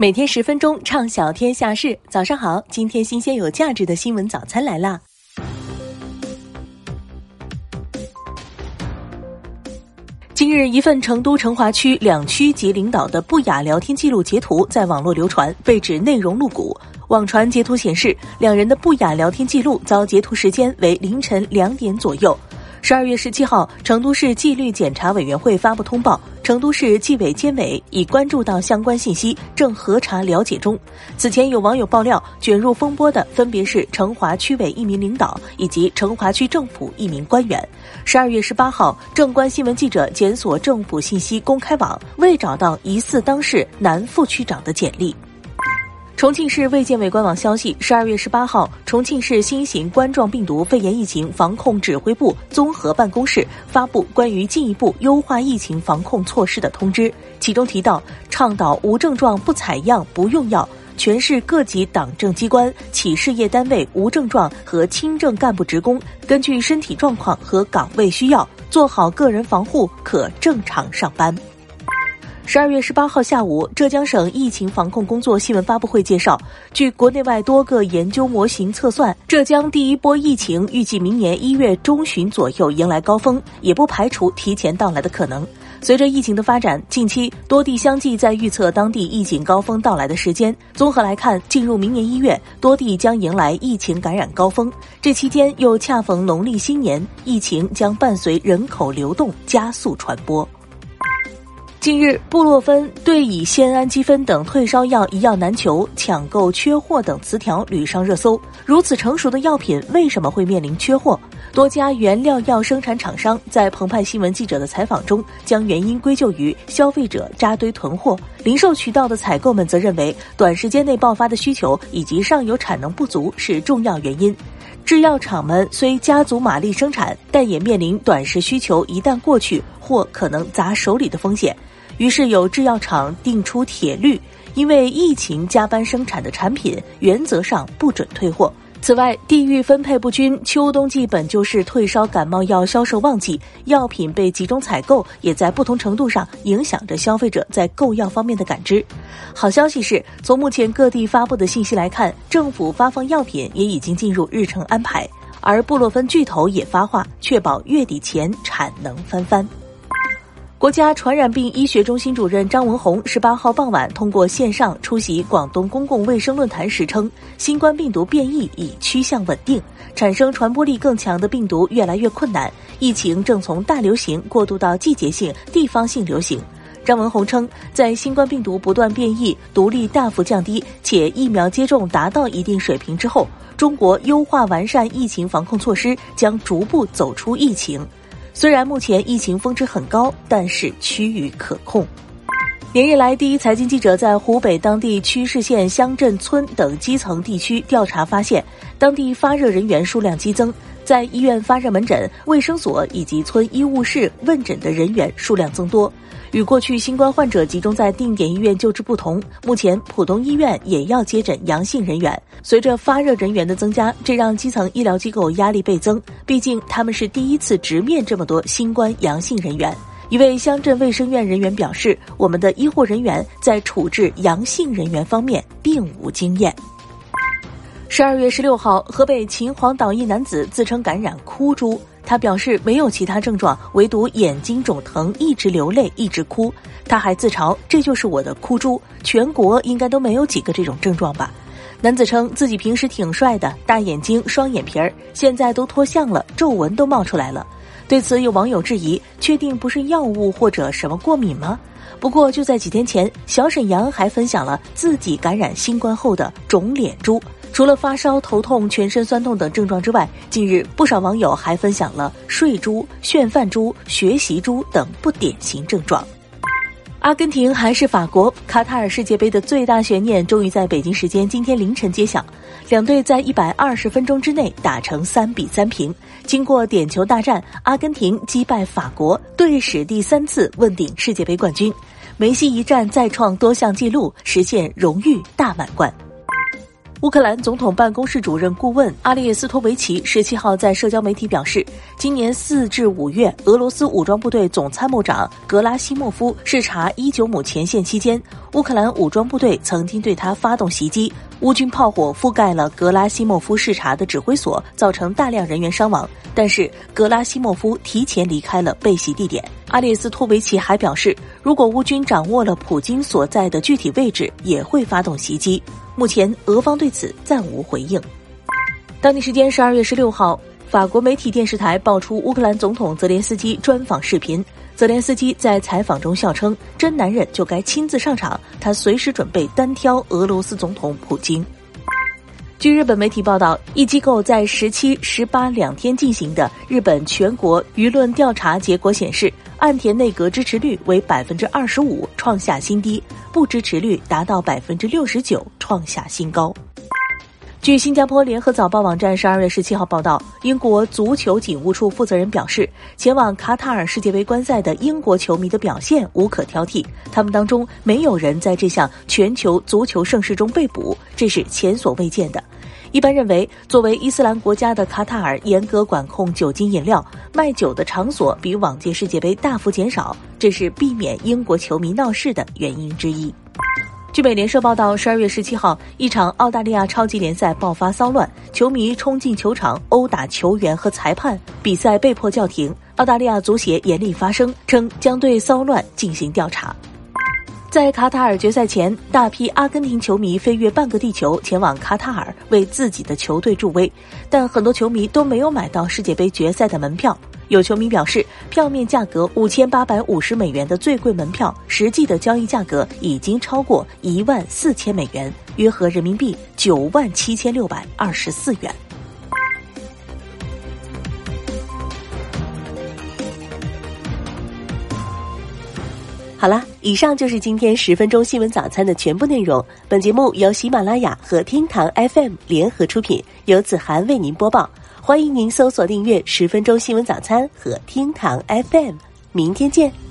每天十分钟，畅晓天下事。早上好，今天新鲜有价值的新闻早餐来啦！今日，一份成都成华区两区级领导的不雅聊天记录截图在网络流传，被指内容露骨。网传截图显示，两人的不雅聊天记录遭截图时间为凌晨两点左右。十二月十七号，成都市纪律检查委员会发布通报，成都市纪委监委已关注到相关信息，正核查了解中。此前有网友爆料，卷入风波的分别是成华区委一名领导以及成华区政府一名官员。十二月十八号，正观新闻记者检索政府信息公开网，未找到疑似当事男副区长的简历。重庆市卫健委官网消息，十二月十八号，重庆市新型冠状病毒肺炎疫情防控指挥部综合办公室发布关于进一步优化疫情防控措施的通知，其中提到，倡导无症状不采样、不用药，全市各级党政机关、企事业单位无症状和轻症干部职工，根据身体状况和岗位需要，做好个人防护，可正常上班。十二月十八号下午，浙江省疫情防控工作新闻发布会介绍，据国内外多个研究模型测算，浙江第一波疫情预计明年一月中旬左右迎来高峰，也不排除提前到来的可能。随着疫情的发展，近期多地相继在预测当地疫情高峰到来的时间。综合来看，进入明年一月，多地将迎来疫情感染高峰，这期间又恰逢农历新年，疫情将伴随人口流动加速传播。近日，布洛芬对乙酰氨基酚等退烧药一药难求、抢购缺货等词条屡上热搜。如此成熟的药品为什么会面临缺货？多家原料药生产厂商在澎湃新闻记者的采访中，将原因归咎于消费者扎堆囤货。零售渠道的采购们则认为，短时间内爆发的需求以及上游产能不足是重要原因。制药厂们虽加足马力生产，但也面临短时需求一旦过去，或可能砸手里的风险。于是有制药厂定出铁律，因为疫情加班生产的产品原则上不准退货。此外，地域分配不均，秋冬季本就是退烧感冒药销售旺季，药品被集中采购，也在不同程度上影响着消费者在购药方面的感知。好消息是，从目前各地发布的信息来看，政府发放药品也已经进入日程安排，而布洛芬巨头也发话，确保月底前产能翻番。国家传染病医学中心主任张文宏十八号傍晚通过线上出席广东公共卫生论坛时称，新冠病毒变异已趋向稳定，产生传播力更强的病毒越来越困难，疫情正从大流行过渡到季节性、地方性流行。张文宏称，在新冠病毒不断变异、毒力大幅降低且疫苗接种达到一定水平之后，中国优化完善疫情防控措施，将逐步走出疫情。虽然目前疫情峰值很高，但是趋于可控。连日来，第一财经记者在湖北当地区市县乡镇村等基层地区调查发现，当地发热人员数量激增。在医院发热门诊、卫生所以及村医务室问诊的人员数量增多，与过去新冠患者集中在定点医院救治不同，目前浦东医院也要接诊阳性人员。随着发热人员的增加，这让基层医疗机构压力倍增，毕竟他们是第一次直面这么多新冠阳性人员。一位乡镇卫生院人员表示：“我们的医护人员在处置阳性人员方面并无经验。”十二月十六号，河北秦皇岛一男子自称感染哭猪，他表示没有其他症状，唯独眼睛肿疼，一直流泪，一直哭。他还自嘲：“这就是我的哭猪，全国应该都没有几个这种症状吧。”男子称自己平时挺帅的，大眼睛、双眼皮儿，现在都脱相了，皱纹都冒出来了。对此，有网友质疑：确定不是药物或者什么过敏吗？不过就在几天前，小沈阳还分享了自己感染新冠后的肿脸猪。除了发烧、头痛、全身酸痛等症状之外，近日不少网友还分享了睡猪、炫饭猪、学习猪等不典型症状。阿根廷还是法国？卡塔尔世界杯的最大悬念终于在北京时间今天凌晨揭晓，两队在一百二十分钟之内打成三比三平。经过点球大战，阿根廷击败法国，队史第三次问鼎世界杯冠军。梅西一战再创多项纪录，实现荣誉大满贯。乌克兰总统办公室主任顾问阿列斯托维奇十七号在社交媒体表示，今年四至五月，俄罗斯武装部队总参谋长格拉西莫夫视察伊久姆前线期间，乌克兰武装部队曾经对他发动袭击，乌军炮火覆盖了格拉西莫夫视察的指挥所，造成大量人员伤亡。但是格拉西莫夫提前离开了被袭地点。阿列斯托维奇还表示，如果乌军掌握了普京所在的具体位置，也会发动袭击。目前，俄方对此暂无回应。当地时间十二月十六号，法国媒体电视台爆出乌克兰总统泽连斯基专访视频。泽连斯基在采访中笑称：“真男人就该亲自上场，他随时准备单挑俄罗斯总统普京。”据日本媒体报道，一机构在十七、十八两天进行的日本全国舆论调查结果显示，岸田内阁支持率为百分之二十五，创下新低。不支持率达到百分之六十九，创下新高。据新加坡联合早报网站十二月十七号报道，英国足球警务处负责人表示，前往卡塔尔世界杯观赛的英国球迷的表现无可挑剔，他们当中没有人在这项全球足球盛事中被捕，这是前所未见的。一般认为，作为伊斯兰国家的卡塔尔严格管控酒精饮料，卖酒的场所比往届世界杯大幅减少，这是避免英国球迷闹事的原因之一。据美联社报道，十二月十七号，一场澳大利亚超级联赛爆发骚乱，球迷冲进球场殴打球员和裁判，比赛被迫叫停。澳大利亚足协严厉发声，称将对骚乱进行调查。在卡塔尔决赛前，大批阿根廷球迷飞越半个地球前往卡塔尔为自己的球队助威，但很多球迷都没有买到世界杯决赛的门票。有球迷表示，票面价格五千八百五十美元的最贵门票，实际的交易价格已经超过一万四千美元，约合人民币九万七千六百二十四元。好了，以上就是今天十分钟新闻早餐的全部内容。本节目由喜马拉雅和厅堂 FM 联合出品，由子涵为您播报。欢迎您搜索订阅十分钟新闻早餐和厅堂 FM。明天见。